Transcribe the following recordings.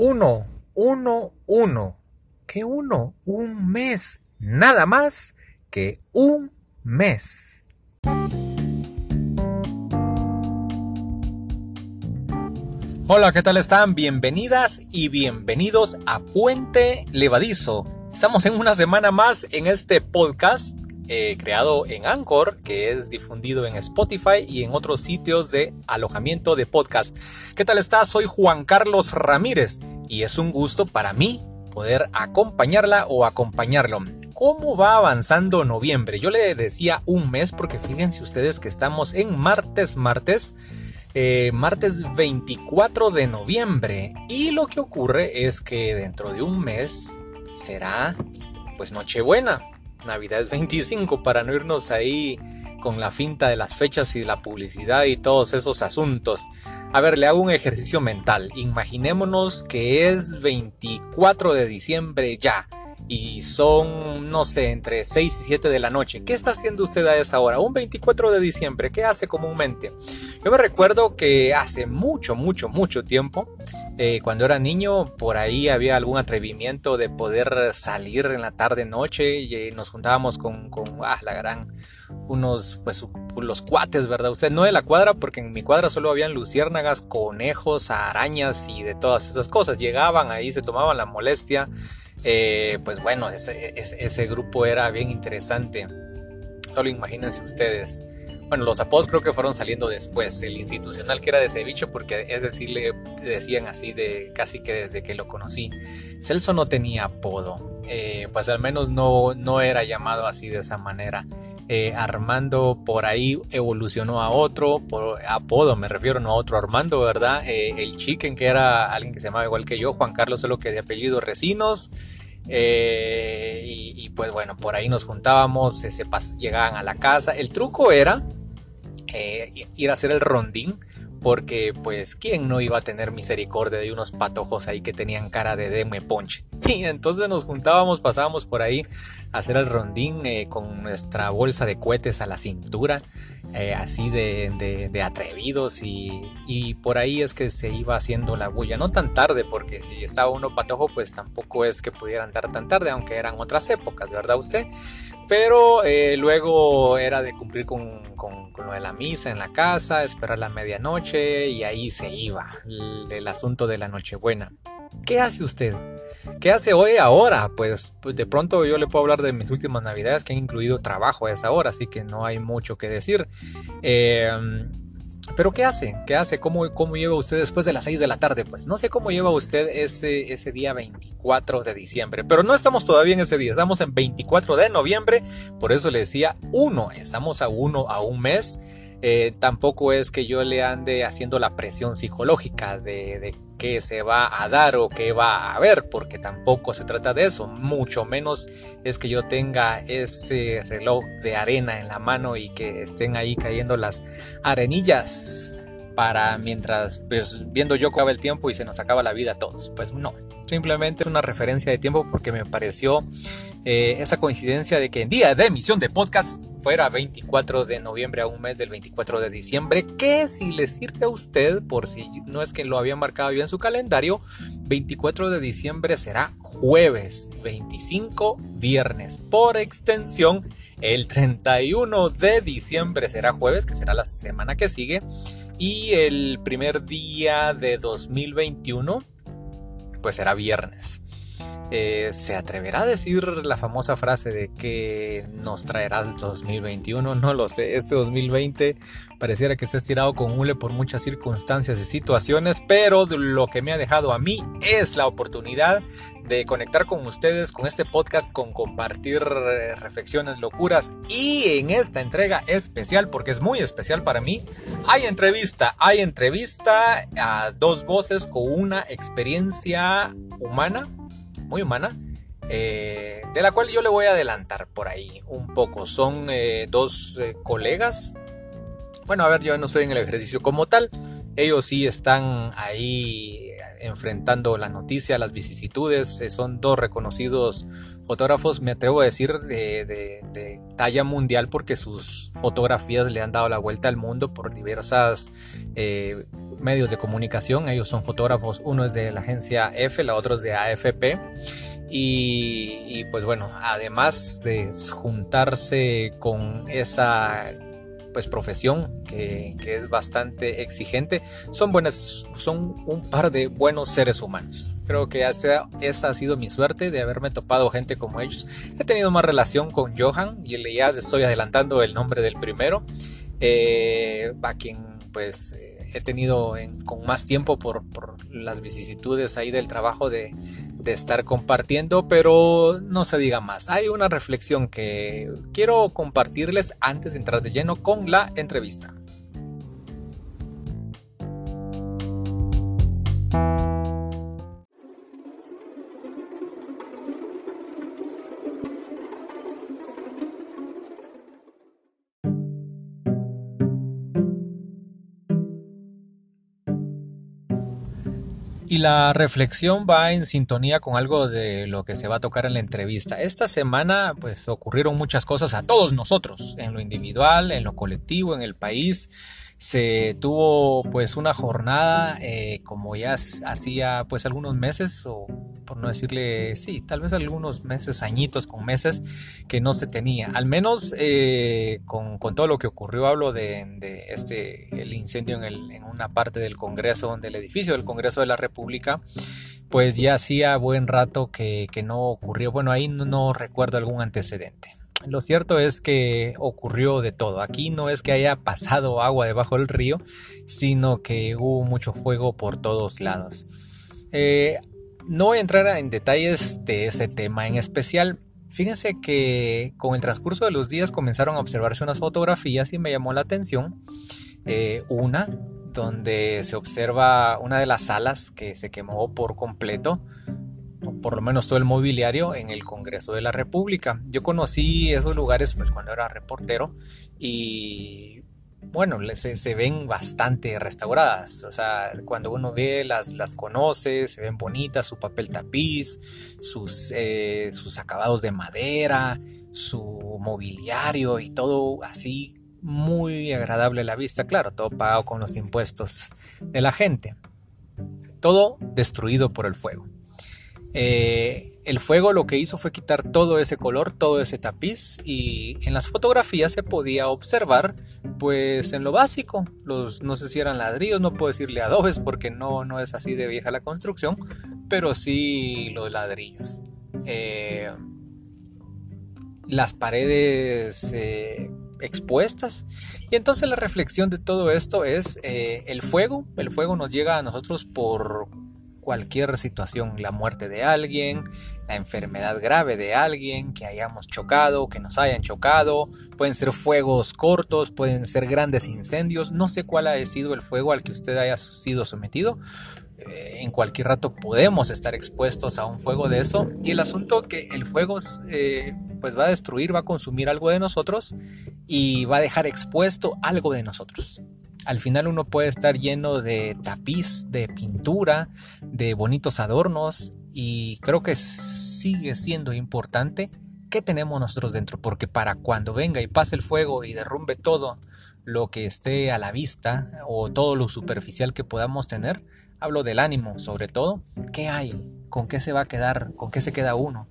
Uno, uno, uno. ¿Qué uno? Un mes. Nada más que un mes. Hola, ¿qué tal están? Bienvenidas y bienvenidos a Puente Levadizo. Estamos en una semana más en este podcast eh, creado en Anchor, que es difundido en Spotify y en otros sitios de alojamiento de podcast. ¿Qué tal estás? Soy Juan Carlos Ramírez y es un gusto para mí poder acompañarla o acompañarlo. ¿Cómo va avanzando noviembre? Yo le decía un mes porque fíjense ustedes que estamos en martes, martes. Eh, martes 24 de noviembre y lo que ocurre es que dentro de un mes será pues Nochebuena Navidad es 25 para no irnos ahí con la finta de las fechas y la publicidad y todos esos asuntos. A ver, le hago un ejercicio mental. Imaginémonos que es 24 de diciembre ya y son, no sé, entre 6 y 7 de la noche. ¿Qué está haciendo usted a esa hora? Un 24 de diciembre, ¿qué hace comúnmente? Yo me recuerdo que hace mucho, mucho, mucho tiempo, eh, cuando era niño, por ahí había algún atrevimiento de poder salir en la tarde, noche, y eh, nos juntábamos con, con ah, la gran, unos, pues los cuates, ¿verdad? Usted no de la cuadra, porque en mi cuadra solo habían luciérnagas, conejos, arañas y de todas esas cosas. Llegaban ahí, se tomaban la molestia eh, pues bueno, ese, grupo era bien interesante. Solo imagínense ustedes. Bueno, los apodos creo que fueron saliendo después. El institucional que era de ceviche, porque es decir, le decían así de casi que desde que lo conocí. Celso no tenía apodo. Eh, pues al menos no, no era llamado así de esa manera. Eh, Armando por ahí evolucionó a otro, por apodo me refiero, no a otro Armando, ¿verdad? Eh, el Chicken, que era alguien que se llamaba igual que yo, Juan Carlos, solo que de apellido Recinos. Eh, y, pues bueno, por ahí nos juntábamos, llegaban a la casa. El truco era ir a hacer el rondín porque pues quién no iba a tener misericordia de unos patojos ahí que tenían cara de deme ponche. Y entonces nos juntábamos, pasábamos por ahí a hacer el rondín eh, con nuestra bolsa de cohetes a la cintura, eh, así de, atrevidos y, y, por ahí es que se iba haciendo la bulla, no tan tarde porque si estaba uno patojo pues tampoco es que pudiera andar tan tarde, aunque eran otras épocas, ¿verdad usted? Pero eh, luego era de cumplir con, lo de la misa en la casa, esperar la medianoche y ahí se iba el, asunto de la Nochebuena. ¿Qué hace usted? ¿Qué hace hoy ahora? Pues, pues, de pronto yo le puedo hablar de mis últimas navidades que han incluido trabajo a esa hora, así que no hay mucho que decir. Eh, pero ¿qué hace? ¿Qué hace? ¿Cómo, ¿Cómo lleva usted después de las 6 de la tarde? Pues no sé cómo lleva usted ese, ese día 24 de diciembre. Pero no estamos todavía en ese día, estamos en 24 de noviembre. Por eso le decía uno, estamos a uno, a un mes. Eh, tampoco es que yo le ande haciendo la presión psicológica de, de qué se va a dar o qué va a haber, porque tampoco se trata de eso, mucho menos es que yo tenga ese reloj de arena en la mano y que estén ahí cayendo las arenillas para mientras pues, viendo yo acaba el tiempo y se nos acaba la vida a todos. Pues no, simplemente es una referencia de tiempo porque me pareció eh, esa coincidencia de que en día de emisión de podcast fuera 24 de noviembre a un mes del 24 de diciembre, que si le sirve a usted, por si no es que lo había marcado bien en su calendario, 24 de diciembre será jueves, 25 viernes, por extensión. El 31 de diciembre será jueves, que será la semana que sigue. Y el primer día de 2021, pues será viernes. Eh, ¿Se atreverá a decir la famosa frase de que nos traerás 2021? No lo sé. Este 2020 pareciera que está estirado con hule por muchas circunstancias y situaciones, pero lo que me ha dejado a mí es la oportunidad de conectar con ustedes con este podcast, con compartir eh, reflexiones, locuras y en esta entrega especial, porque es muy especial para mí, hay entrevista, hay entrevista a dos voces con una experiencia humana muy humana, eh, de la cual yo le voy a adelantar por ahí un poco. Son eh, dos eh, colegas. Bueno, a ver, yo no estoy en el ejercicio como tal. Ellos sí están ahí enfrentando la noticia, las vicisitudes. Eh, son dos reconocidos fotógrafos, me atrevo a decir, de, talla mundial porque sus fotografías le han dado la vuelta al mundo por diversas eh, medios de comunicación. Ellos son fotógrafos, uno es de la agencia F, la otra es de AFP. Y, y, pues bueno, además de juntarse con esa pues profesión que, es bastante exigente, son buenas, son un par de buenos seres humanos. Creo que esa, esa ha sido mi suerte de haberme topado gente como ellos. He tenido más relación con Johan y ya estoy adelantando el nombre del primero, eh, a quien pues he tenido con más tiempo por, las vicisitudes ahí del trabajo de, de, estar compartiendo, pero no se diga más. Hay una reflexión que quiero compartirles antes de entrar de lleno con la entrevista. Y la reflexión va en sintonía con algo de lo que se va a tocar en la entrevista. Esta semana pues ocurrieron muchas cosas a todos nosotros, en lo individual, en lo colectivo, en el país se tuvo pues una jornada eh, como ya hacía pues algunos meses o por no decirle sí tal vez algunos meses añitos con meses que no se tenía. Al menos eh, con, todo lo que ocurrió hablo de, este el incendio en, una parte del Congreso del edificio del Congreso de la República pues ya hacía buen rato que, no ocurrió. Bueno ahí no recuerdo algún antecedente lo cierto es que ocurrió de todo. Aquí no es que haya pasado agua debajo del río, sino que hubo mucho fuego por todos lados. Eh, no voy a entrar en detalles de ese tema en especial. Fíjense que con el transcurso de los días comenzaron a observarse unas fotografías y me llamó la atención. Eh, una donde se observa una de las salas que se quemó por completo por lo menos todo el mobiliario en el Congreso de la República. Yo conocí esos lugares pues cuando era reportero y bueno, se, se ven bastante restauradas. O sea, cuando uno ve las, las conoce, se ven bonitas, su papel tapiz, sus, eh, sus acabados de madera, su mobiliario y todo así muy agradable la vista. Claro, todo pagado con los impuestos de la gente. Todo destruido por el fuego. Eh, el fuego lo que hizo fue quitar todo ese color, todo ese tapiz y en las fotografías se podía observar pues en lo básico, los, no sé si eran ladrillos, no puedo decirle adobes porque no, no es así de vieja la construcción, pero sí los ladrillos. Eh, las paredes eh, expuestas. Y entonces la reflexión de todo esto es el fuego. El fuego nos llega a nosotros por cualquier situación, la muerte de alguien, la enfermedad grave de alguien, que hayamos chocado, que nos hayan chocado, pueden ser fuegos cortos, pueden ser grandes incendios, no sé cuál ha sido el fuego al que usted haya sido sometido, eh, en cualquier rato podemos estar expuestos a un fuego de eso y el asunto que el fuego eh, pues va a destruir, va a consumir algo de nosotros y va a dejar expuesto algo de nosotros. Al final uno puede estar lleno de tapiz, de pintura, de bonitos adornos y creo que sigue siendo importante qué tenemos nosotros dentro, porque para cuando venga y pase el fuego y derrumbe todo lo que esté a la vista o todo lo superficial que podamos tener, hablo del ánimo sobre todo, ¿qué hay? ¿Con qué se va a quedar? ¿Con qué se queda uno?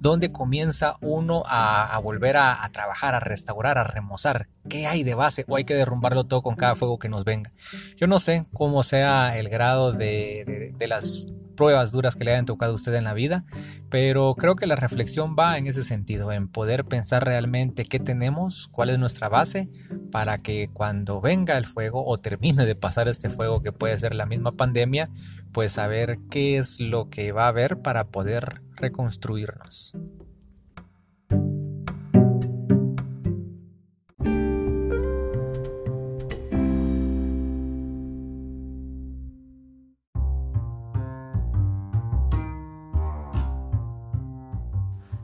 ¿Dónde comienza uno a, volver a, trabajar, a restaurar, a remozar? ¿Qué hay de base? ¿O hay que derrumbarlo todo con cada fuego que nos venga? Yo no sé cómo sea el grado de, de las pruebas duras que le hayan tocado a usted en la vida, pero creo que la reflexión va en ese sentido, en poder pensar realmente qué tenemos, cuál es nuestra base, para que cuando venga el fuego o termine de pasar este fuego que puede ser la misma pandemia, pues saber qué es lo que va a haber para poder reconstruirnos.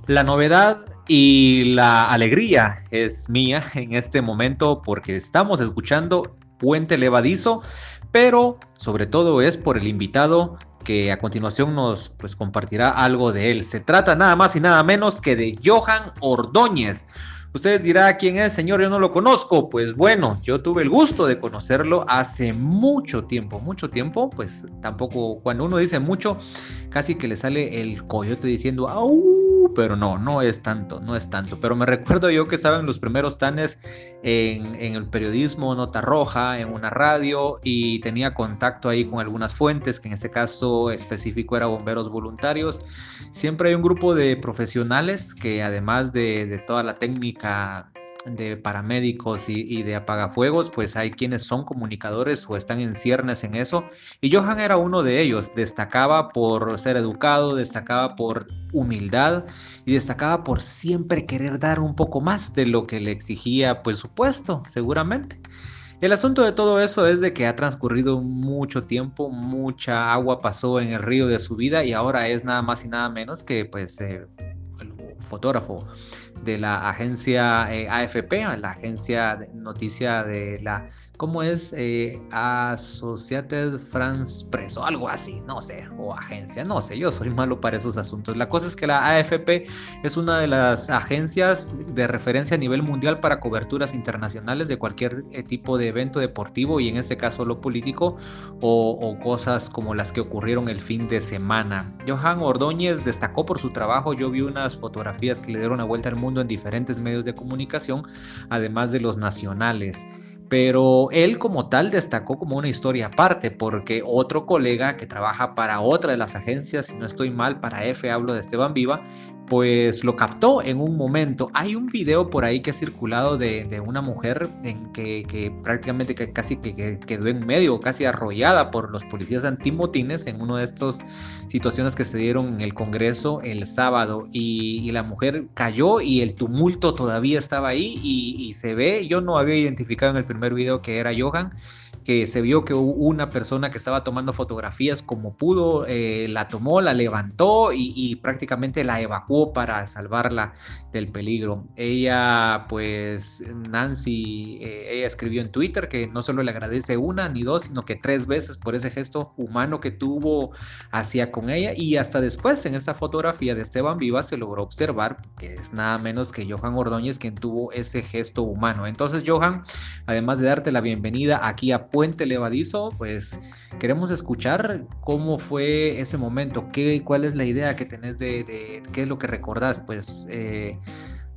La novedad y la alegría es mía en este momento porque estamos escuchando Puente Levadizo, pero sobre todo es por el invitado que a continuación nos pues, compartirá algo de él. Se trata nada más y nada menos que de Johan Ordóñez Ustedes dirán quién es, señor, yo no lo conozco. Pues bueno, yo tuve el gusto de conocerlo hace mucho tiempo, mucho tiempo, pues tampoco, cuando uno dice mucho, casi que le sale el coyote diciendo, ¡au! Pero no, no es tanto, no es tanto. Pero me recuerdo yo que estaba en los primeros tanes en, en el periodismo, Nota Roja, en una radio, y tenía contacto ahí con algunas fuentes, que en ese caso específico era bomberos voluntarios. Siempre hay un grupo de profesionales que además de, de toda la técnica, de paramédicos y, de apagafuegos, pues hay quienes son comunicadores o están en ciernes en eso. Y Johan era uno de ellos. Destacaba por ser educado, destacaba por humildad y destacaba por siempre querer dar un poco más de lo que le exigía, pues su puesto, seguramente. El asunto de todo eso es de que ha transcurrido mucho tiempo, mucha agua pasó en el río de su vida y ahora es nada más y nada menos que pues eh, el fotógrafo de la agencia eh, AFP, la agencia de noticia de la ¿Cómo es? Eh, Associated France Press o algo así, no sé, o agencia, no sé, yo soy malo para esos asuntos. La cosa es que la AFP es una de las agencias de referencia a nivel mundial para coberturas internacionales de cualquier eh, tipo de evento deportivo y en este caso lo político o, o cosas como las que ocurrieron el fin de semana. Johan Ordóñez destacó por su trabajo, yo vi unas fotografías que le dieron la vuelta al mundo en diferentes medios de comunicación, además de los nacionales pero él como tal destacó como una historia aparte, porque otro colega que trabaja para otra de las agencias, si no estoy mal, para F, hablo de Esteban Viva, pues lo captó en un momento. Hay un video por ahí que ha circulado de, una mujer en que, prácticamente que casi que, quedó en medio, casi arrollada por los policías antimotines en una de estas situaciones que se dieron en el Congreso el sábado. Y, la mujer cayó y el tumulto todavía estaba ahí y se ve, yo no había identificado en el primer video que era Johan que se vio que una persona que estaba tomando fotografías como pudo, eh, la tomó, la levantó y, prácticamente la evacuó para salvarla del peligro. Ella, pues, Nancy, eh, ella escribió en Twitter que no solo le agradece una ni dos, sino que tres veces por ese gesto humano que tuvo hacia con ella y hasta después en esta fotografía de Esteban Viva se logró observar que es nada menos que Johan Ordóñez quien tuvo ese gesto humano. Entonces, Johan, además de darte la bienvenida aquí a puente levadizo, pues queremos escuchar cómo fue ese momento, qué, cuál es la idea que tenés de, qué es lo que recordás, pues eh,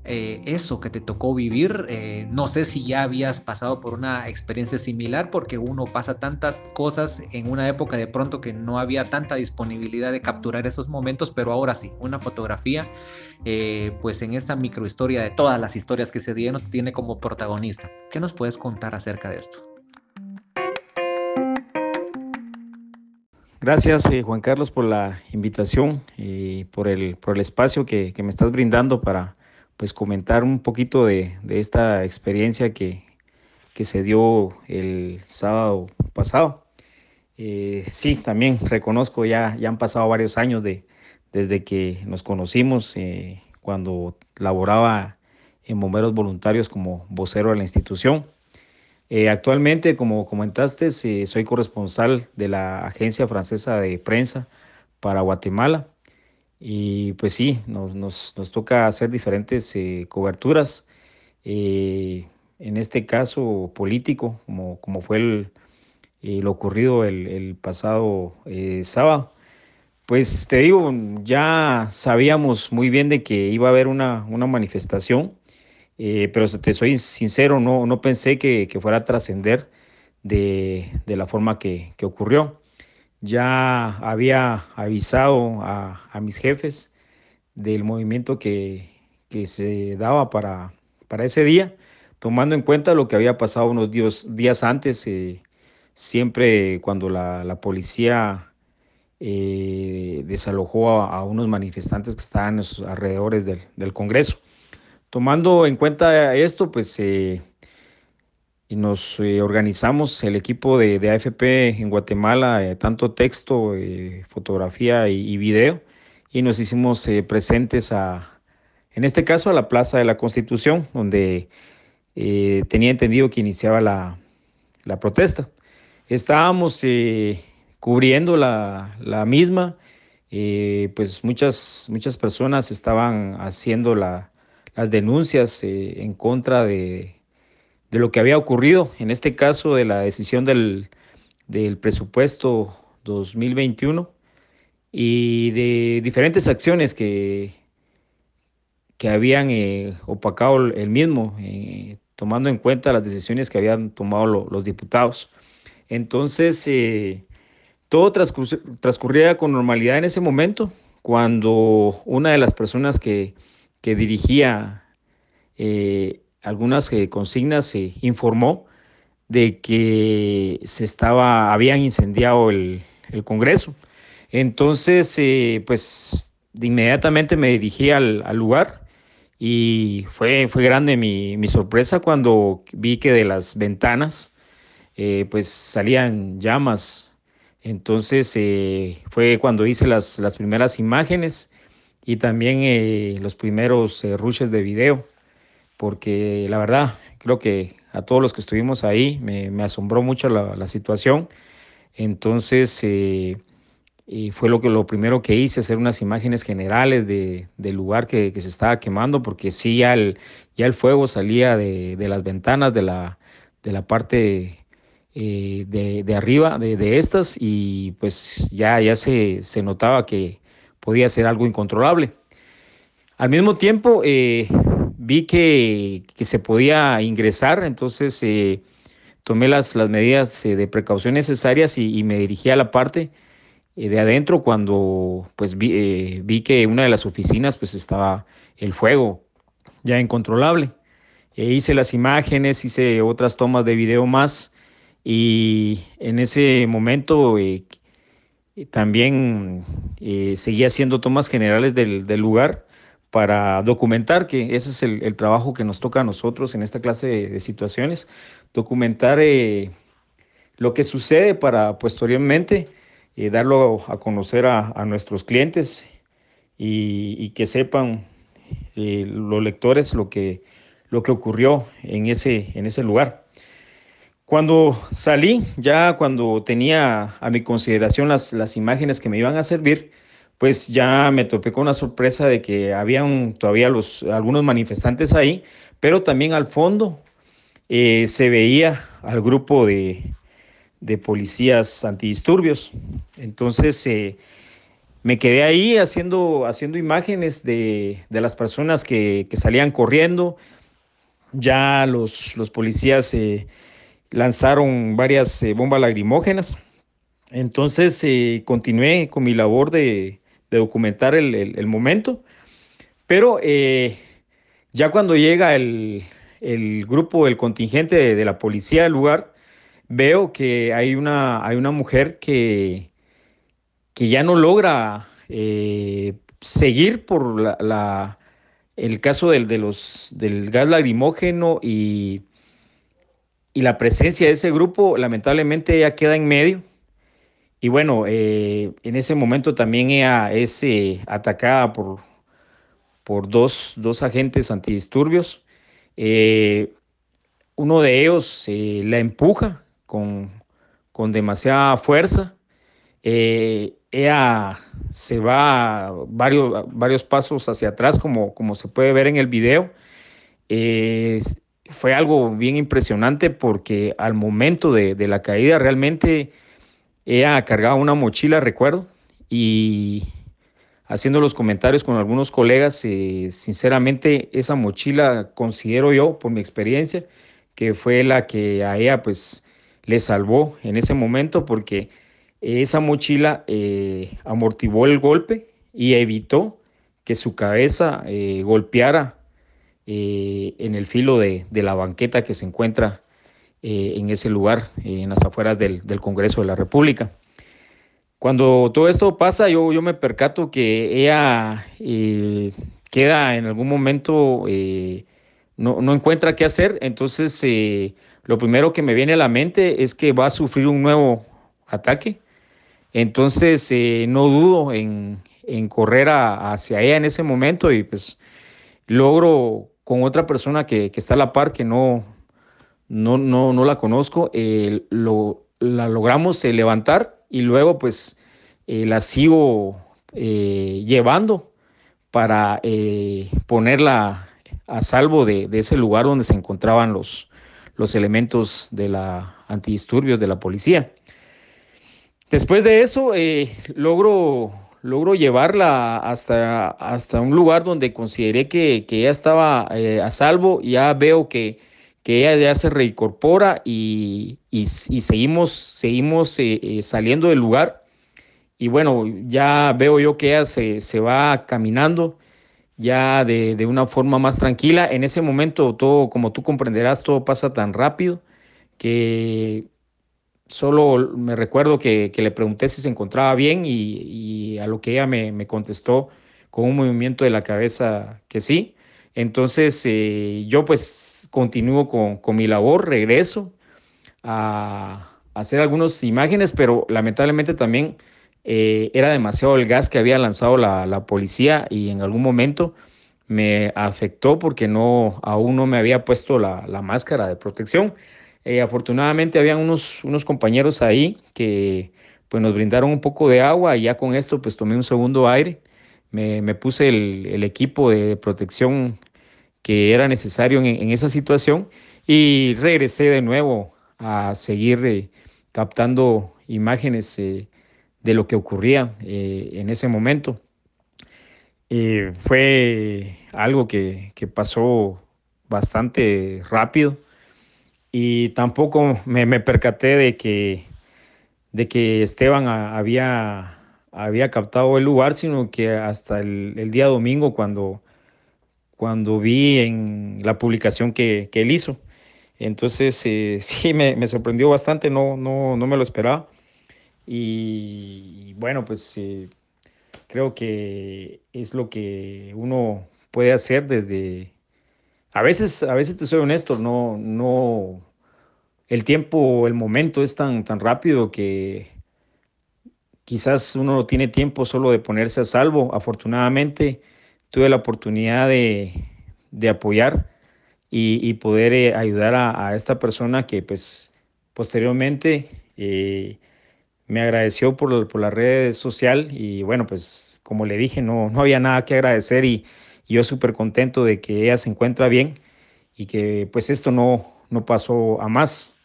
eh, eso que te tocó vivir. Eh, no sé si ya habías pasado por una experiencia similar, porque uno pasa tantas cosas en una época de pronto que no había tanta disponibilidad de capturar esos momentos, pero ahora sí, una fotografía, pues en esta microhistoria de todas las historias que se dieron, tiene como protagonista. ¿Qué nos puedes contar acerca de esto? Gracias, eh, Juan Carlos, por la invitación y por el, por el espacio que, me estás brindando para pues, comentar un poquito de, esta experiencia que, se dio el sábado pasado. Eh, sí, también reconozco, ya, ya han pasado varios años de, desde que nos conocimos, eh, cuando laboraba en Bomberos Voluntarios como vocero de la institución. Eh, actualmente, como comentaste, soy corresponsal de la Agencia Francesa de Prensa para Guatemala. Y pues sí, nos, toca hacer diferentes eh, coberturas. Eh, en este caso político, como, fue lo ocurrido el, pasado sábado. Pues te digo, ya sabíamos muy bien de que iba a haber una manifestación eh, pero te soy sincero, no, no pensé que, fuera a trascender de, la forma que, ocurrió. Ya había avisado a, mis jefes del movimiento que, se daba para, para, ese día, tomando en cuenta lo que había pasado unos días, antes, eh, siempre cuando la, policía eh, desalojó a, unos manifestantes que estaban en los alrededores del Congreso. Tomando en cuenta esto, pues eh, nos eh, organizamos el equipo de, AFP en Guatemala, eh, tanto texto, fotografía y, video, y nos hicimos presentes a, en este caso, a la Plaza de la Constitución, donde tenía entendido que iniciaba la, la protesta. Estábamos cubriendo la, misma. Eh, pues muchas, muchas personas estaban haciendo las denuncias eh, en contra de, lo que había ocurrido, en este caso de la decisión del, del presupuesto 2021 y de diferentes acciones que, que habían eh, opacado el mismo, eh, tomando en cuenta las decisiones que habían tomado los diputados. Entonces, todo transcurría con normalidad en ese momento, cuando una de las personas que, que dirigía algunas consignas se informó de que se estaba, habían incendiado el, el Congreso. Entonces, eh, pues inmediatamente me dirigí al, lugar y fue, fue grande mi, sorpresa cuando vi que de las ventanas eh, pues salían llamas. Entonces eh, fue cuando hice las, las, primeras imágenes y también los primeros rushes de video, porque la verdad creo que a todos los que estuvimos ahí me, asombró mucho la, la situación. Entonces, y fue lo, que, lo primero que hice, hacer unas imágenes generales de, del lugar que, se estaba quemando, porque sí, ya el, ya el fuego salía de, las ventanas de la, de la parte eh, de, arriba de, estas y pues ya, ya se, notaba que podía ser algo incontrolable. Al mismo tiempo eh, vi que, se podía ingresar, entonces eh, tomé las, las medidas de precaución necesarias y, y me dirigí a la parte eh, de adentro cuando pues vi, eh, vi, que una de las oficinas pues estaba el fuego ya incontrolable. E hice las imágenes, hice otras tomas de video más y en ese momento eh, también seguía haciendo tomas generales del, lugar para documentar, que ese es el, trabajo que nos toca a nosotros en esta clase de, situaciones, documentar lo que sucede para posteriormente eh, darlo a conocer a, nuestros clientes y, que sepan eh, los lectores lo que, lo que ocurrió en ese, en ese lugar. Cuando salí, ya cuando tenía a mi consideración las, las imágenes que me iban a servir, pues ya me topé con una sorpresa de que habían todavía los, algunos manifestantes ahí, pero también al fondo eh, se veía al grupo de, de policías antidisturbios. Entonces eh, me quedé ahí haciendo, haciendo imágenes de, las personas que, salían corriendo. Ya los, los policías eh, lanzaron varias eh, bombas lagrimógenas. Entonces continué con mi labor de, documentar el, momento. Pero ya cuando llega el, grupo, el contingente de, la policía del lugar, veo que hay una, hay una mujer que, que ya no logra eh, seguir por la, el caso del, del gas lagrimógeno y, y, la presencia de ese grupo, lamentablemente ya queda en medio. Y bueno, eh, en ese momento también ella es eh, atacada por, por dos, dos agentes antidisturbios. uno de ellos la empuja con, con demasiada fuerza. Eh, ella se va varios, varios pasos hacia atrás, como, como se puede ver en el video. Fue algo bien impresionante porque al momento de, la caída realmente ella cargaba una mochila, recuerdo, y haciendo los comentarios con algunos colegas, eh, sinceramente esa mochila considero yo, por mi experiencia, que fue la que a ella pues le salvó en ese momento porque esa mochila eh, amortiguó el golpe y evitó que su cabeza eh, golpeara eh, en el filo de, la banqueta que se encuentra en ese lugar, en las afueras del, Congreso de la República. Cuando todo esto pasa, yo, yo me percato que ella queda en algún momento, no, no, encuentra qué hacer, entonces lo primero que me viene a la mente es que va a sufrir un nuevo ataque. Entonces, eh, no dudo en, correr hacia ella en ese momento y pues logro con otra persona que, está a la par, que no, no, no, no la conozco, lo, la logramos eh, levantar y luego pues la sigo llevando para ponerla a salvo de, ese lugar donde se encontraban los, los elementos de la antidisturbios de la policía. Después de eso, eh, logro, logro llevarla hasta, hasta un lugar donde consideré que, que ella estaba eh, a salvo. Ya veo que, que, ella ya se reincorpora y, y, seguimos, seguimos eh, saliendo del lugar. Y bueno, ya veo yo que ella se, se va caminando ya de, de, una forma más tranquila. En ese momento todo, como tú comprenderás, todo pasa tan rápido que solo me recuerdo que, le pregunté si se encontraba bien y, a lo que ella me, contestó con un movimiento de la cabeza que sí. Entonces eh, yo pues continúo con, mi labor, regreso a, hacer algunas imágenes, pero lamentablemente también eh, era demasiado el gas que había lanzado la, policía y en algún momento me afectó porque no, aún no me había puesto la, la máscara de protección. Eh, afortunadamente habían unos, unos compañeros ahí que pues nos brindaron un poco de agua y ya con esto pues tomé un segundo aire, me, puse el, equipo de protección que era necesario en, esa situación y regresé de nuevo a seguir eh, captando imágenes eh, de lo que ocurría en ese momento. fue algo que, que pasó bastante rápido y tampoco me, percaté de que, de que Esteban había, había captado el lugar, sino que hasta el, día domingo cuando, cuando vi en la publicación que, él hizo. Entonces eh, sí, me, sorprendió bastante, no, no, no me lo esperaba. Y, bueno, pues eh, creo que es lo que uno puede hacer desde, a veces, a veces te soy honesto, no, no, el tiempo, el momento es tan, tan rápido que quizás uno no tiene tiempo solo de ponerse a salvo. Afortunadamente tuve la oportunidad de, apoyar y, poder eh, ayudar a, esta persona que pues posteriormente eh, me agradeció por, por la red social y bueno pues como le dije no, no había nada que agradecer y yo súper contento de que ella se encuentra bien y que pues esto no, no pasó a más.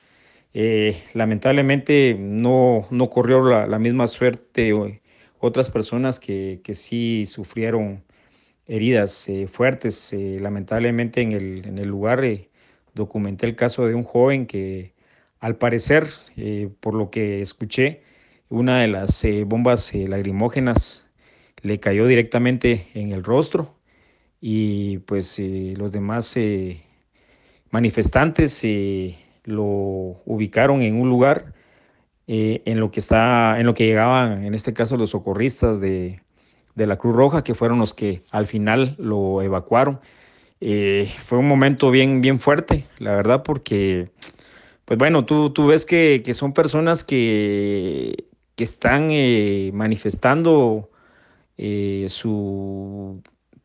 Eh, lamentablemente no, no corrió la, misma suerte otras personas que, que sí sufrieron heridas eh, fuertes. Eh, lamentablemente en el, en el lugar documenté el caso de un joven que al parecer, por lo que escuché, una de las bombas lagrimógenas le cayó directamente en el rostro y pues eh, los demás eh, manifestantes eh, lo ubicaron en un lugar en lo que está, en lo que llegaban, en este caso los socorristas de, la Cruz Roja, que fueron los que al final lo evacuaron. fue un momento bien, bien fuerte, la verdad, porque, pues bueno, tú, tú ves que, que son personas que, que están manifestando su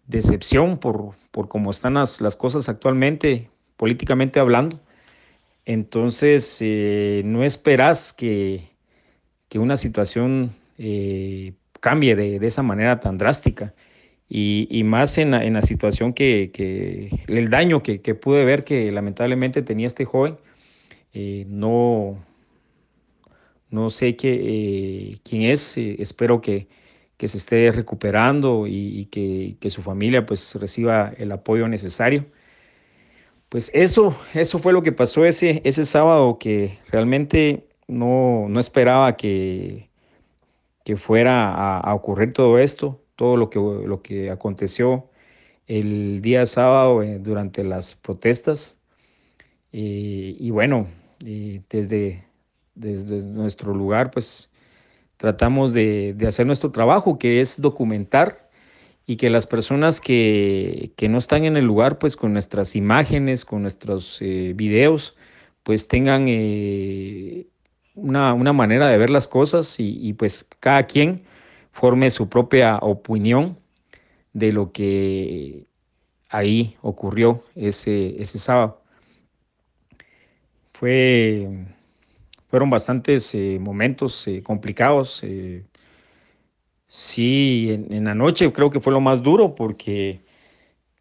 decepción por, por cómo están las, las, cosas actualmente, políticamente hablando. Entonces, eh, no esperas que, que una situación eh, cambie de, de, esa manera tan drástica. Y, y más en la, en la situación que, que, el daño que, que, pude ver que lamentablemente tenía este joven, eh, no, no sé qué, quién es, espero que, que se esté recuperando y, que, su familia pues reciba el apoyo necesario. Pues eso, eso fue lo que pasó ese, ese sábado que realmente no, esperaba que, que fuera a, ocurrir todo esto, todo lo que, lo que aconteció el día sábado eh, durante las protestas. Eh, y bueno, eh, desde, desde nuestro lugar, pues tratamos de, hacer nuestro trabajo, que es documentar y que las personas que, no están en el lugar, pues con nuestras imágenes, con nuestros eh, videos, pues tengan eh, una, manera de ver las cosas y, pues cada quien forme su propia opinión de lo que ahí ocurrió ese, ese sábado. Fue fueron bastantes momentos complicados. sí, en, en, la noche creo que fue lo más duro porque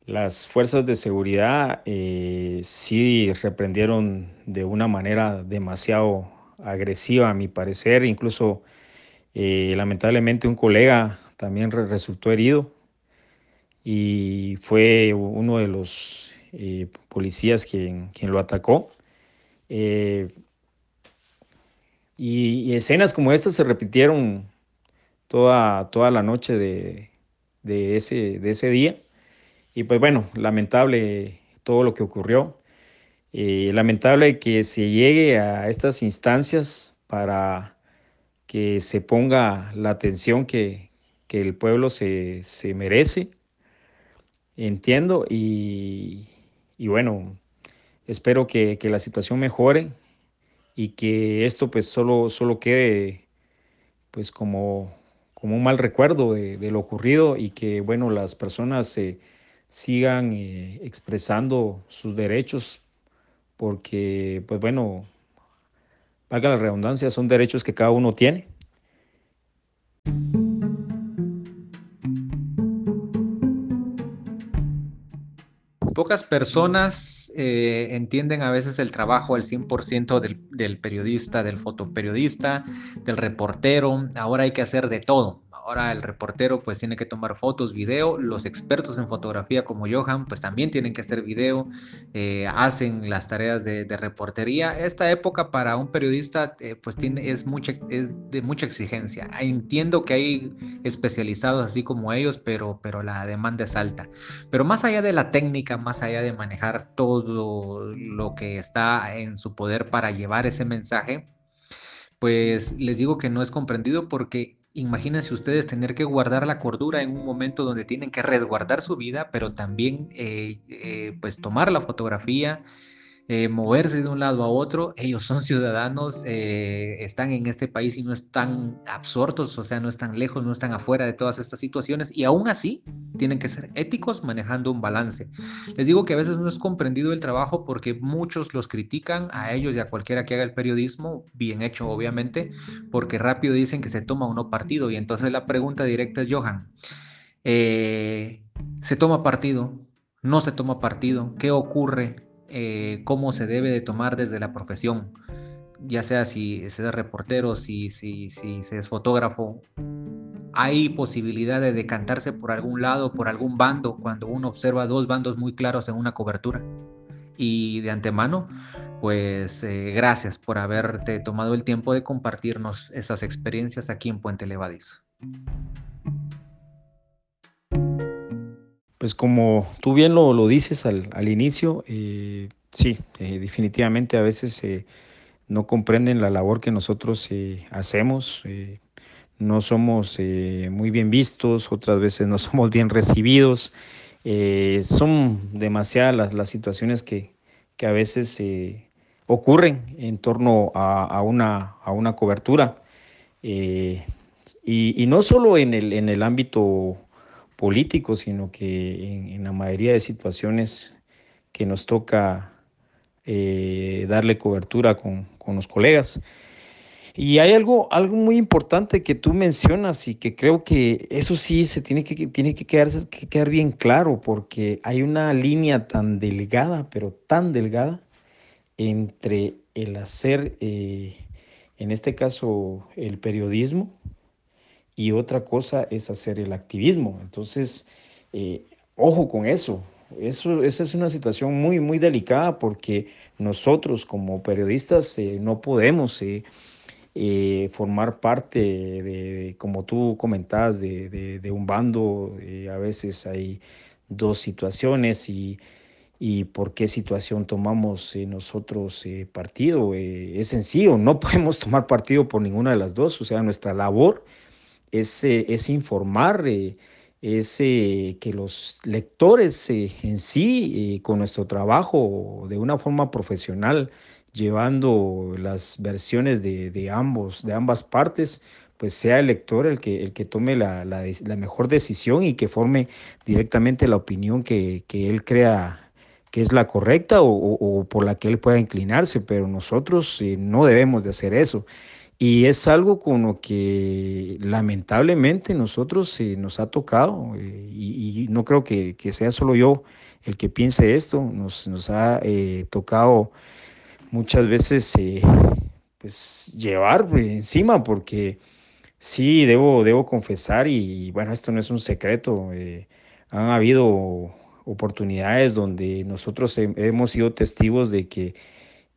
las fuerzas de seguridad sí reprendieron de una manera demasiado agresiva, a mi parecer. Incluso, lamentablemente, un colega también resultó herido y fue uno de los eh, policías quien, quien, lo atacó. Eh, y, escenas como estas se repitieron toda, toda la noche de, de, ese, de ese día. Y pues bueno, lamentable todo lo que ocurrió. Eh, lamentable que se llegue a estas instancias para que se ponga la atención que, que el pueblo se, merece, entiendo, y, bueno, espero que, la situación mejore y que esto pues solo, solo quede pues como, como un mal recuerdo de, lo ocurrido y que bueno, las personas se sigan eh, expresando sus derechos porque pues bueno, valga la redundancia, son derechos que cada uno tiene. Pocas personas eh, entienden a veces el trabajo al 100% del, del periodista, del fotoperiodista, del reportero. Ahora hay que hacer de todo. Ahora el reportero pues tiene que tomar fotos, video, los expertos en fotografía como Johan pues también tienen que hacer video, eh, hacen las tareas de, reportería. Esta época para un periodista eh, pues tiene, es, mucha, es de mucha exigencia. Entiendo que hay especializados así como ellos, pero, pero la demanda es alta. Pero más allá de la técnica, más allá de manejar todo lo que está en su poder para llevar ese mensaje, pues les digo que no es comprendido porque Imagínense ustedes tener que guardar la cordura en un momento donde tienen que resguardar su vida, pero también eh, eh, pues tomar la fotografía eh, moverse de un lado a otro. Ellos son ciudadanos, eh, están en este país y no están absortos, o sea, no están lejos, no están afuera de todas estas situaciones y aún así tienen que ser éticos manejando un balance. Les digo que a veces no es comprendido el trabajo porque muchos los critican a ellos y a cualquiera que haga el periodismo, bien hecho obviamente, porque rápido dicen que se toma uno partido y entonces la pregunta directa es, Johan, eh, ¿se toma partido? ¿No se toma partido? ¿Qué ocurre? Eh, cómo se debe de tomar desde la profesión, ya sea si se es reportero, si, si, si se es fotógrafo. Hay posibilidad de decantarse por algún lado, por algún bando, cuando uno observa dos bandos muy claros en una cobertura. Y de antemano, pues eh, gracias por haberte tomado el tiempo de compartirnos esas experiencias aquí en Puente Levadizo. Pues como tú bien lo, lo dices al, al inicio, eh, sí, eh, definitivamente a veces eh, no comprenden la labor que nosotros hacemos, no somos muy bien vistos, otras veces no somos bien recibidos, son demasiadas las, las situaciones que, que, a veces ocurren en torno a, a, una, a una cobertura. Y, y, no solo en el, en el ámbito político, sino que en, la mayoría de situaciones que nos toca eh, darle cobertura con, los colegas. Y hay algo, algo muy importante que tú mencionas y que creo que eso sí se tiene que, tiene que, quedar, que quedar bien claro porque hay una línea tan delgada, pero tan delgada, entre el hacer, eh, en este caso, el periodismo y otra cosa es hacer el activismo. Entonces, eh, ojo con eso. eso. Esa es una situación muy, muy delicada porque nosotros como periodistas eh, no podemos eh, formar parte de, como tú comentabas, de, de un bando. a veces hay dos situaciones y, y por qué situación tomamos nosotros partido. es sencillo, no podemos tomar partido por ninguna de las dos. O sea, nuestra labor es, informar, eh, es eh, que los lectores eh, en sí, con nuestro trabajo de una forma profesional, llevando las versiones de, ambos, de ambas partes, pues sea el lector el que, el que tome la, mejor decisión y que forme directamente la opinión que, él crea que es la correcta o, por la que él pueda inclinarse, pero nosotros eh, no debemos de hacer eso. Y es algo con lo que lamentablemente nosotros eh, nos ha tocado, eh, y, no creo que, sea solo yo el que piense esto, nos, nos ha tocado muchas veces pues llevar encima, porque sí, debo, debo confesar, y bueno, esto no es un secreto, han habido oportunidades donde nosotros hemos sido testigos de que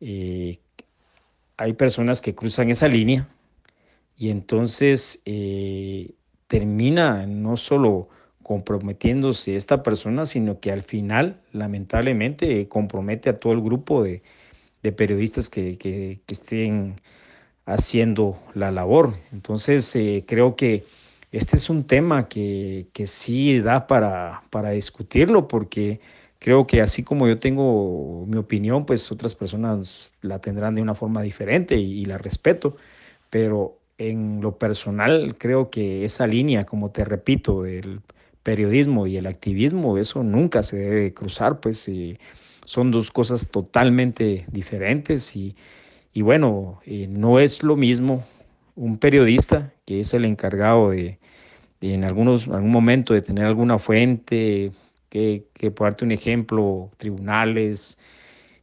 eh, hay personas que cruzan esa línea y entonces eh, termina no solo comprometiéndose esta persona, sino que al final, lamentablemente, compromete a todo el grupo de, periodistas que, estén haciendo la labor. Entonces, eh, creo que este es un tema que, sí da para, discutirlo, porque creo que así como yo tengo mi opinión, pues otras personas la tendrán de una forma diferente y, la respeto, pero en lo personal creo que esa línea, como te repito, del periodismo y el activismo, eso nunca se debe cruzar, pues son dos cosas totalmente diferentes y, bueno, eh, no es lo mismo un periodista que es el encargado de, en algunos, algún momento de tener alguna fuente, que, por darte un ejemplo, tribunales,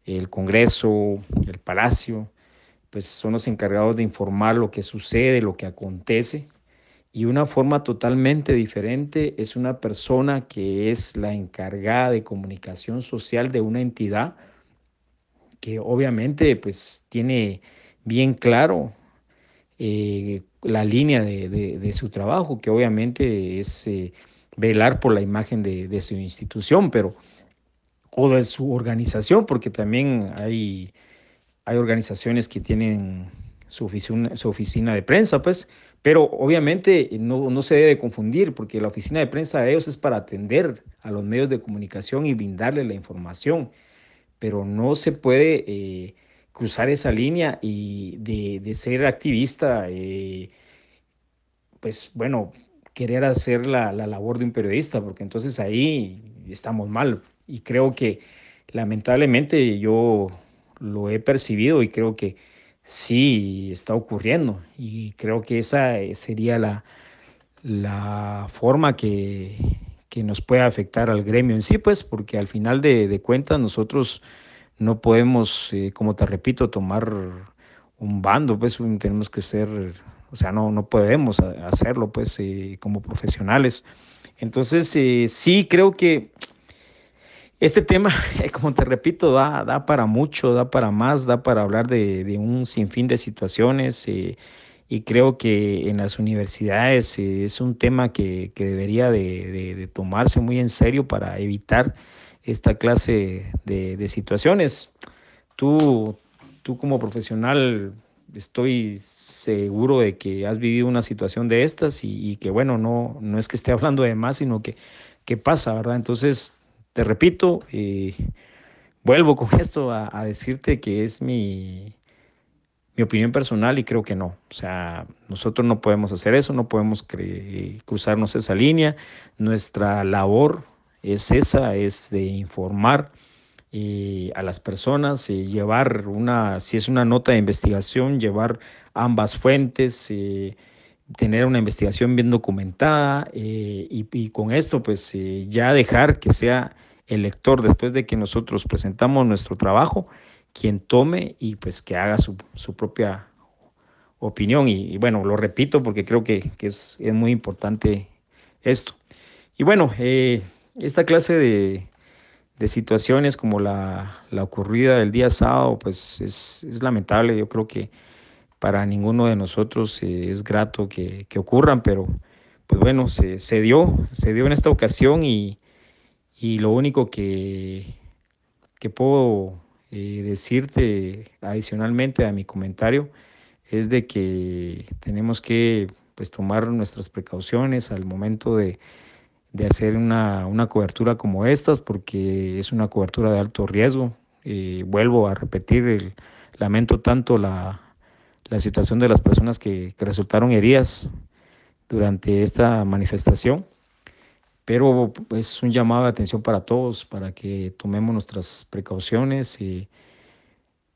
el Congreso, el Palacio, pues son los encargados de informar lo que sucede, lo que acontece. Y una forma totalmente diferente es una persona que es la encargada de comunicación social de una entidad que obviamente pues tiene bien claro eh, la línea de, su trabajo, que obviamente es eh, velar por la imagen de, su institución, pero o de su organización, porque también hay, hay organizaciones que tienen su oficina, de prensa, pues, pero obviamente no, no, se debe confundir, porque la oficina de prensa de ellos es para atender a los medios de comunicación y brindarle la información, pero no se puede... Eh, cruzar esa línea y de, ser activista, eh, pues bueno, querer hacer la, labor de un periodista, porque entonces ahí estamos mal. Y creo que lamentablemente yo lo he percibido y creo que sí está ocurriendo. Y creo que esa sería la, la forma que, que nos puede afectar al gremio en sí, pues, porque al final de, de cuentas nosotros no podemos, eh, como te repito, tomar un bando, pues tenemos que ser, o sea, no, no podemos hacerlo, pues, eh, como profesionales. Entonces, eh, sí, creo que este tema, como te repito, da, da para mucho, da para más, da para hablar de, un sinfín de situaciones. y creo que en las universidades es un tema que, debería de tomarse muy en serio para evitar esta clase de, situaciones. Tú, tú como profesional estoy seguro de que has vivido una situación de estas y, que bueno, no, no es que esté hablando de más, sino que, que pasa, ¿verdad? Entonces, te repito, eh, vuelvo con esto a, decirte que es mi, mi opinión personal y creo que no. O sea, nosotros no podemos hacer eso, no podemos cruzarnos esa línea. Nuestra labor es esa, es de informar eh, a las personas, eh, llevar una, si es una nota de investigación, llevar ambas fuentes, eh, tener una investigación bien documentada y, con esto pues ya dejar que sea el lector después de que nosotros presentamos nuestro trabajo, quien tome y pues que haga su, propia opinión. Y, bueno, lo repito porque creo que, es, es, muy importante esto. Y bueno, esta clase de, situaciones como la, ocurrida el día sábado, pues es, lamentable. Yo creo que para ninguno de nosotros eh, es grato que, ocurran, pero pues bueno, se, dio, se dio en esta ocasión y, lo único que, que puedo eh, decirte adicionalmente a mi comentario es de que tenemos que pues, tomar nuestras precauciones al momento de de hacer una, cobertura como estas porque es una cobertura de alto riesgo. Eh, vuelvo a repetir, lamento tanto la, situación de las personas que, resultaron heridas durante esta manifestación, pero es un llamado de atención para todos, para que tomemos nuestras precauciones. Y,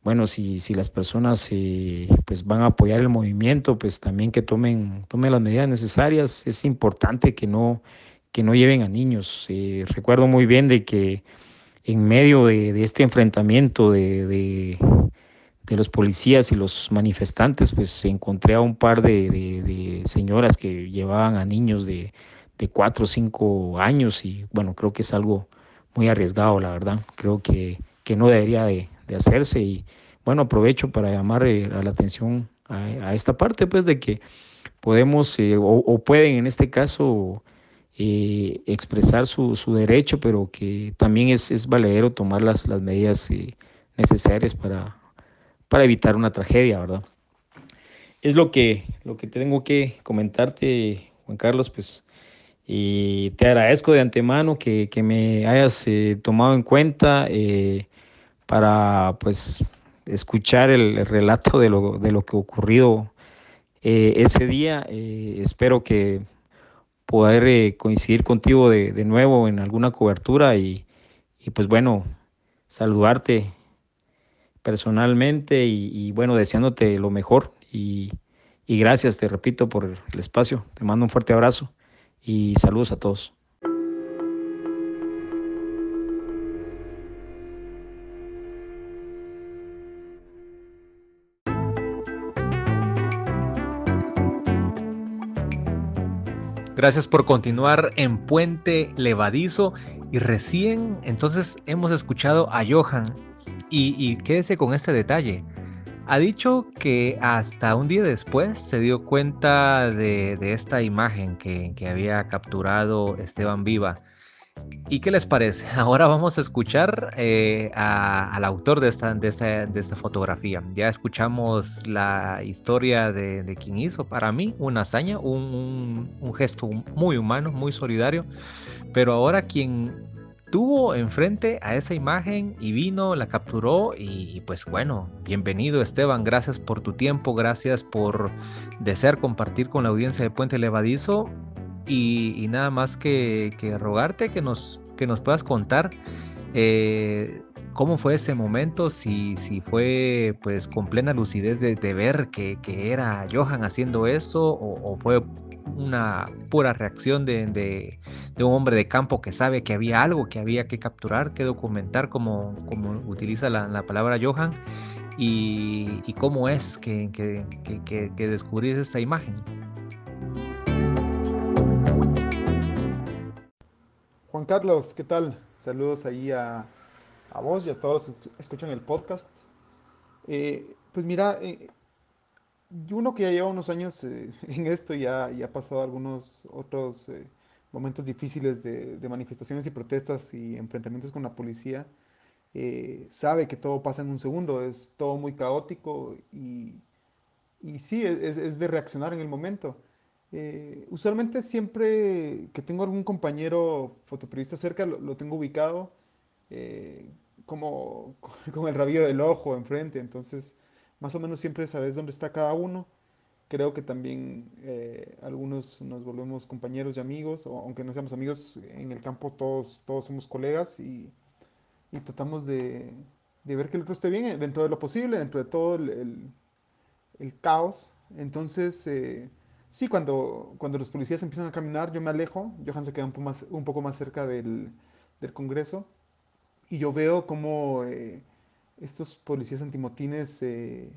bueno, si, si las personas eh, pues van a apoyar el movimiento, pues también que tomen, tomen las medidas necesarias. Es importante que no, que no lleven a niños. Eh, recuerdo muy bien de que en medio de, este enfrentamiento de, de, los policías y los manifestantes, pues encontré a un par de, señoras que llevaban a niños de, de cuatro o cinco años y bueno, creo que es algo muy arriesgado, la verdad. Creo que, que no debería de, hacerse y bueno, aprovecho para llamar eh, a la atención a, esta parte, pues de que podemos eh, o, pueden en este caso eh, expresar su, su, derecho, pero que también es, es valedero tomar las, las medidas necesarias para, para evitar una tragedia, ¿verdad? Es lo que, lo que tengo que comentarte, Juan Carlos, pues y te agradezco de antemano que, que me hayas eh, tomado en cuenta eh, para pues escuchar el, relato de lo, de lo que ocurrido eh, ese día. espero que poder coincidir contigo de, de, nuevo en alguna cobertura y, y, pues bueno, saludarte personalmente y, y bueno, deseándote lo mejor y, y gracias, te repito, por el espacio. Te mando un fuerte abrazo y saludos a todos. Gracias por continuar en Puente Levadizo y recién entonces hemos escuchado a Johan y, y quédese con este detalle. Ha dicho que hasta un día después se dio cuenta de, esta imagen que, había capturado Esteban Viva. ¿Y qué les parece? Ahora vamos a escuchar eh, al autor de esta, de, fotografía. Ya escuchamos la historia de, quien hizo para mí una hazaña, un, gesto muy humano, muy solidario. Pero ahora quien estuvo enfrente a esa imagen y vino, la capturó y, pues bueno, bienvenido Esteban, gracias por tu tiempo, gracias por desear compartir con la audiencia de Puente Levadizo y, nada más que, rogarte que nos, que nos puedas contar eh, cómo fue ese momento, si, si fue pues con plena lucidez de, ver que, era Johan haciendo eso o, fue una pura reacción de, un hombre de campo que sabe que había algo que había que capturar, que documentar, como, como utiliza la, palabra Johan, y, cómo es que, que, descubrís esta imagen. Juan Carlos, ¿qué tal? Saludos ahí a, vos y a todos los que escuchan el podcast. Eh, pues mira, eh, uno que ya lleva unos años eh, en esto ya, ya ha pasado algunos otros eh, momentos difíciles de, manifestaciones y protestas y enfrentamientos con la policía, eh, sabe que todo pasa en un segundo, es todo muy caótico y, y sí, es, de reaccionar en el momento. Usualmente siempre que tengo algún compañero fotoperiodista cerca, lo, tengo ubicado como con el rabillo del ojo enfrente, entonces más o menos siempre sabes dónde está cada uno. Creo que también eh, algunos nos volvemos compañeros y amigos, o aunque no seamos amigos, en el campo todos, todos somos colegas y, tratamos de, ver que el otro esté bien eh, dentro de lo posible, dentro de todo el, caos. Entonces, eh, sí, cuando, cuando los policías empiezan a caminar, yo me alejo, Johan se queda un poco más, un poco más cerca del, Congreso y yo veo como estos policías antimotines eh,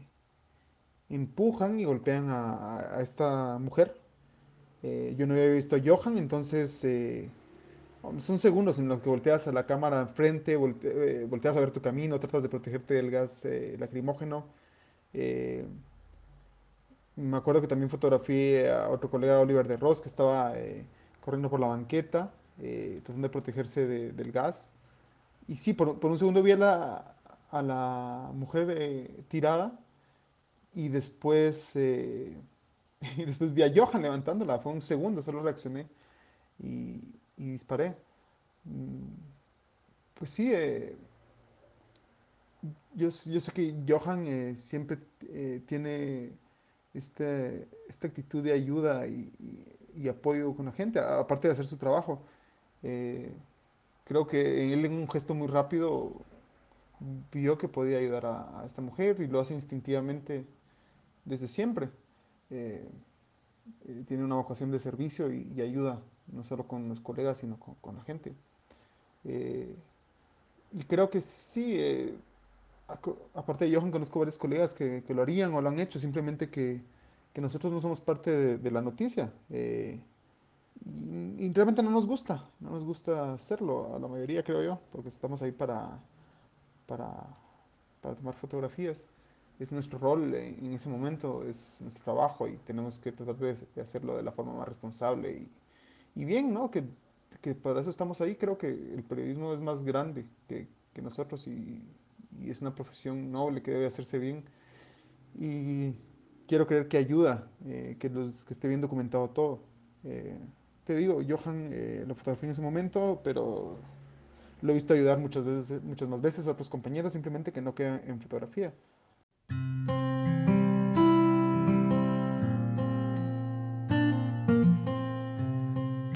empujan y golpean a, esta mujer. Eh, yo no había visto a Johan, entonces eh, son segundos en los que volteas a la cámara enfrente, volteas a ver tu camino, tratas de protegerte del gas lacrimógeno. Me acuerdo que también fotografié a otro colega, Oliver de Ross, que estaba corriendo por la banqueta, tratando de protegerse del gas. Y sí, por, por un segundo vi a la, a la mujer eh, tirada y después, eh, después vi a Johan levantándola. Fue un segundo, solo reaccioné y, disparé. Mm, pues sí, eh, yo, yo, sé que Johan siempre tiene este, esta actitud de ayuda y, apoyo con la gente, aparte de hacer su trabajo. Eh, creo que él en un gesto muy rápido vio que podía ayudar a, esta mujer y lo hace instintivamente desde siempre. Eh, eh, tiene una vocación de servicio y, ayuda no solo con los colegas, sino con, la gente. Y creo que sí, aparte de Johan, conozco varios colegas que, que lo harían o lo han hecho, simplemente que, que nosotros no somos parte de, de la noticia. eh, y, y realmente no nos gusta, no nos gusta hacerlo, a la mayoría creo yo, porque estamos ahí para, para, para tomar fotografías. Es nuestro rol en, en ese momento, es nuestro trabajo y tenemos que tratar de, de hacerlo de la forma más responsable y, y bien, ¿no? Que, que para eso estamos ahí. Creo que el periodismo es más grande que, que nosotros y, y es una profesión noble que debe hacerse bien. Y quiero creer que ayuda, eh, que, los, que esté bien documentado todo. Eh, te digo, Johan eh, lo fotografió en ese momento, pero lo he visto ayudar muchas veces, muchas más veces a otros compañeros, simplemente que no quedan en fotografía.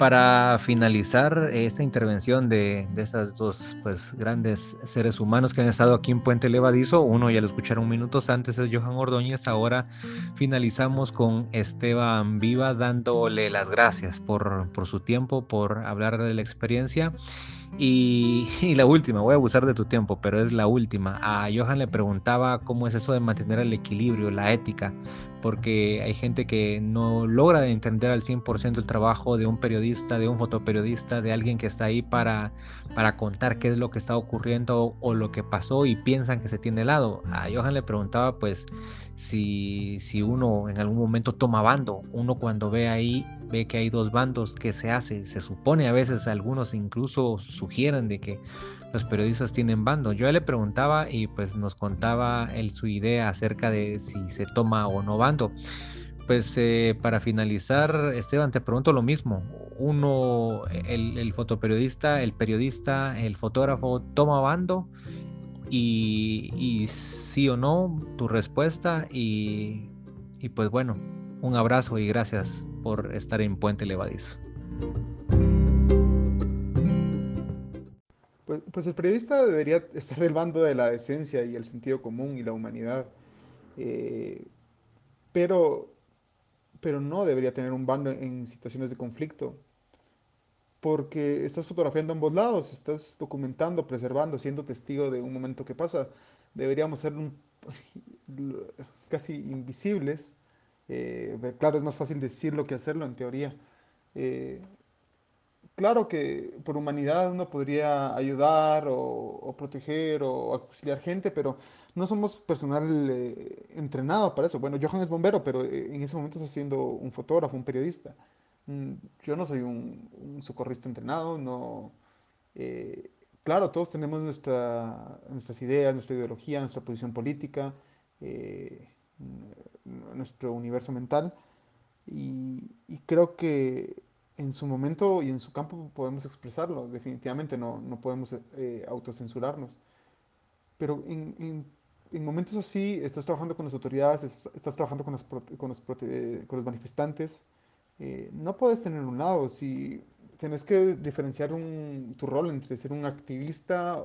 Para finalizar esta intervención de, de estos dos pues, grandes seres humanos que han estado aquí en Puente Levadizo, uno ya lo escucharon minutos antes, es Johan Ordóñez, ahora finalizamos con Esteban Viva dándole las gracias por, por su tiempo, por hablar de la experiencia. Y, y, la última, voy a abusar de tu tiempo, pero es la última. A Johan le preguntaba cómo es eso de mantener el equilibrio, la ética, porque hay gente que no logra entender al 100% el trabajo de un periodista, de un fotoperiodista, de alguien que está ahí para, para contar qué es lo que está ocurriendo o lo que pasó y piensan que se tiene lado. A Johan le preguntaba pues si, si uno en algún momento toma bando, uno cuando ve ahí, ve que hay dos bandos, ¿qué se hace? Se supone a veces algunos incluso sugieren de que los periodistas tienen bando. Yo le preguntaba y pues nos contaba él su idea acerca de si se toma o no bando. Pues eh, para finalizar, Esteban, te pregunto lo mismo. Uno, el, fotoperiodista, el periodista, el fotógrafo, toma bando y, y sí o no, tu respuesta y, y, pues bueno, un abrazo y gracias por estar en Puente Levadizo. Pues, pues, el periodista debería estar del bando de la decencia y el sentido común y la humanidad. Eh, pero, pero no debería tener un bando en situaciones de conflicto. Porque estás fotografiando ambos lados, estás documentando, preservando, siendo testigo de un momento que pasa. Deberíamos ser casi invisibles. Eh, claro, es más fácil decirlo que hacerlo en teoría. Eh, Claro que por humanidad uno podría ayudar o, proteger o auxiliar gente, pero no somos personal eh, entrenado para eso. Bueno, Johan es bombero, pero eh, en ese momento está siendo un fotógrafo, un periodista. Mm, Yo no soy un, socorrista entrenado, no. eh, claro, todos tenemos nuestra, nuestras ideas, nuestra ideología, nuestra posición política, nuestro universo mental. Y creo que en su momento y en su campo podemos expresarlo, definitivamente no, no podemos eh, autocensurarnos. Pero en, en- en momentos así, estás trabajando con las autoridades, es- estás trabajando con los, con los, prote- con los manifestantes, eh, no puedes tener un lado, si tienes que diferenciar un- tu rol entre ser un activista,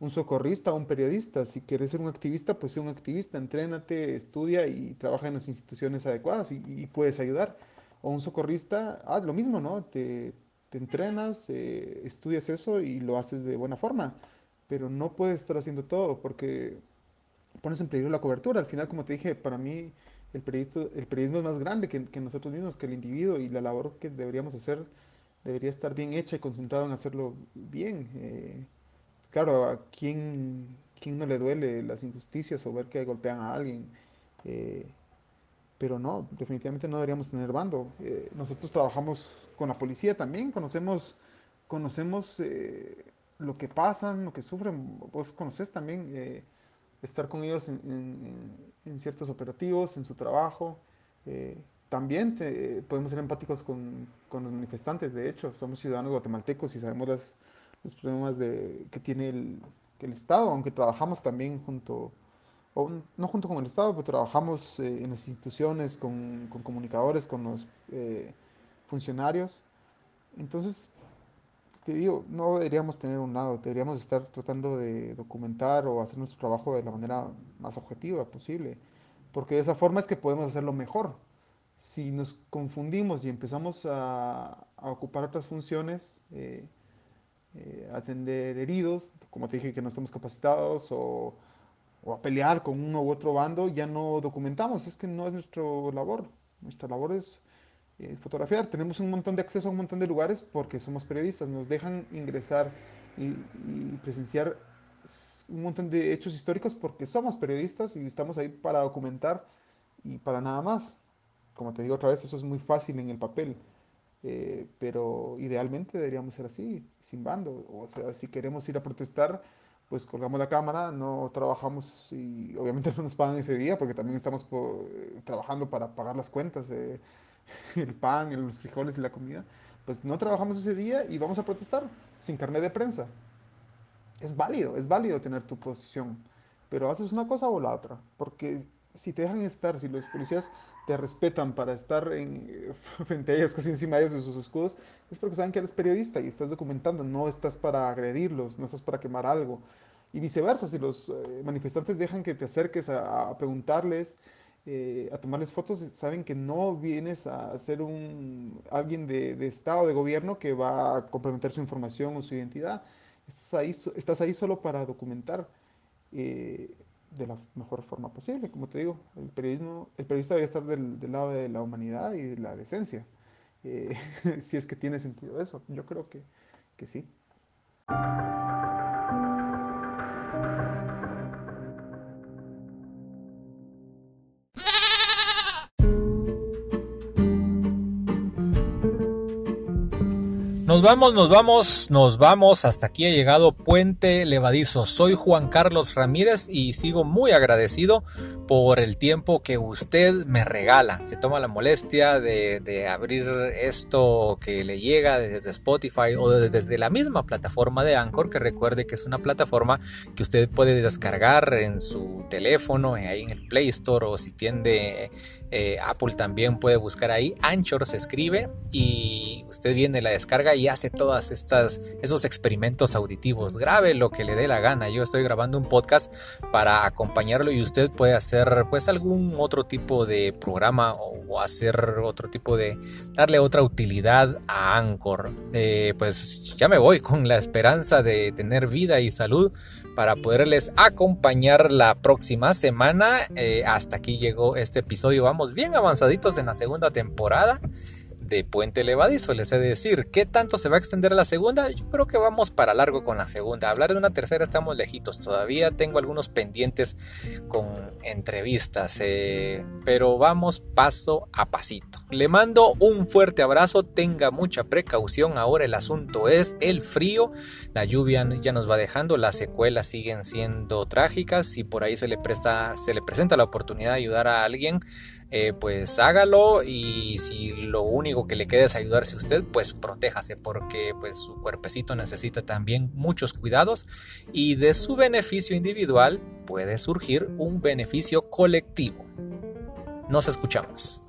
un socorrista o un periodista. Si quieres ser un activista, pues sé un activista, entrénate, estudia y trabaja en las instituciones adecuadas y, y puedes ayudar. O un socorrista, haz lo mismo, ¿no? Te, te entrenas, eh, estudias eso y lo haces de buena forma, pero no puedes estar haciendo todo porque pones en peligro la cobertura. Al final, como te dije, para mí el periodismo, el periodismo es más grande que, que nosotros mismos, que el individuo y la labor que deberíamos hacer debería estar bien hecha y concentrado en hacerlo bien. Eh, claro, ¿a quién, quién no le duele las injusticias o ver que golpean a alguien? Eh, pero no, definitivamente no deberíamos tener bando. Eh, nosotros trabajamos con la policía también, conocemos, conocemos eh, lo que pasan, lo que sufren. Vos conocés también eh, estar con ellos en, en- ciertos operativos, en su trabajo. También podemos ser empáticos con, con los manifestantes, de hecho, somos ciudadanos guatemaltecos y sabemos las- los problemas de, que tiene el, el Estado, aunque trabajamos también junto o no junto con el Estado, pero trabajamos eh, en las instituciones, con, con comunicadores, con los eh, funcionarios. Entonces, te digo, no deberíamos tener un lado, deberíamos estar tratando de documentar o hacer nuestro trabajo de la manera más objetiva posible, porque de esa forma es que podemos hacerlo mejor. Si nos confundimos y empezamos a, ocupar otras funciones, eh, eh, atender heridos, como te dije que no estamos capacitados, o, o, a pelear con uno u otro bando, ya no documentamos, es que no es nuestra labor. Nuestra labor es eh, fotografiar. Tenemos un montón de acceso a un montón de lugares porque somos periodistas. Nos dejan ingresar y, presenciar un montón de hechos históricos porque somos periodistas y estamos ahí para documentar y para nada más. Como te digo otra vez, eso es muy fácil en el papel. Eh, pero idealmente deberíamos ser así, sin bando. O sea, si queremos ir a protestar, pues colgamos la cámara, no trabajamos y obviamente no nos pagan ese día porque también estamos eh, trabajando para pagar las cuentas. Eh, el pan, los frijoles y la comida, pues no trabajamos ese día y vamos a protestar sin carnet de prensa. Es válido, es válido tener tu posición, pero haces una cosa o la otra, porque si te dejan estar, si los policías te respetan para estar en, frente a ellos, casi encima de ellos en sus escudos, es porque saben que eres periodista y estás documentando, no estás para agredirlos, no estás para quemar algo. Y viceversa, si los eh, manifestantes dejan que te acerques a preguntarles, eh, a tomarles fotos, saben que no vienes a ser un, alguien de, de, Estado, de gobierno, que va a complementar su información o su identidad. Estás ahí, estás ahí solo para documentar eh, de la mejor forma posible. Como te digo, el, periodismo, el periodista debe estar del, del lado de la humanidad y de la decencia. Eh, si es que tiene sentido eso. Yo creo que, que sí. Nos vamos, nos vamos, nos vamos. Hasta aquí ha llegado Puente Levadizo. Soy Juan Carlos Ramírez y sigo muy agradecido por el tiempo que usted me regala. Se toma la molestia de, abrir esto que le llega desde Spotify o desde la misma plataforma de Anchor, que recuerde que es una plataforma que usted puede descargar en su teléfono, ahí en el Play Store o si tiene eh, Apple también puede buscar ahí. Anchor se escribe y usted viene, la descarga y hace todas estas esos experimentos auditivos. Grabe lo que le dé la gana. Yo estoy grabando un podcast para acompañarlo y usted puede hacer pues algún otro tipo de programa o hacer otro tipo de darle otra utilidad a Anchor. Eh, pues ya me voy con la esperanza de tener vida y salud para poderles acompañar la próxima semana. Eh, hasta aquí llegó este episodio. Vamos bien avanzaditos en la segunda temporada de Puente Levadizo, les he de decir. ¿Qué tanto se va a extender la segunda? Yo creo que vamos para largo con la segunda. Hablar de una tercera estamos lejitos. Todavía tengo algunos pendientes con entrevistas, eh, pero vamos paso a pasito. Le mando un fuerte abrazo, tenga mucha precaución. Ahora el asunto es el frío. La lluvia ya nos va dejando, las secuelas siguen siendo trágicas. Si por ahí se le, presta, se le presenta la oportunidad de ayudar a alguien, eh, pues hágalo y si lo único que le queda es ayudarse usted, pues protéjase porque pues su cuerpecito necesita también muchos cuidados y de su beneficio individual puede surgir un beneficio colectivo. Nos escuchamos.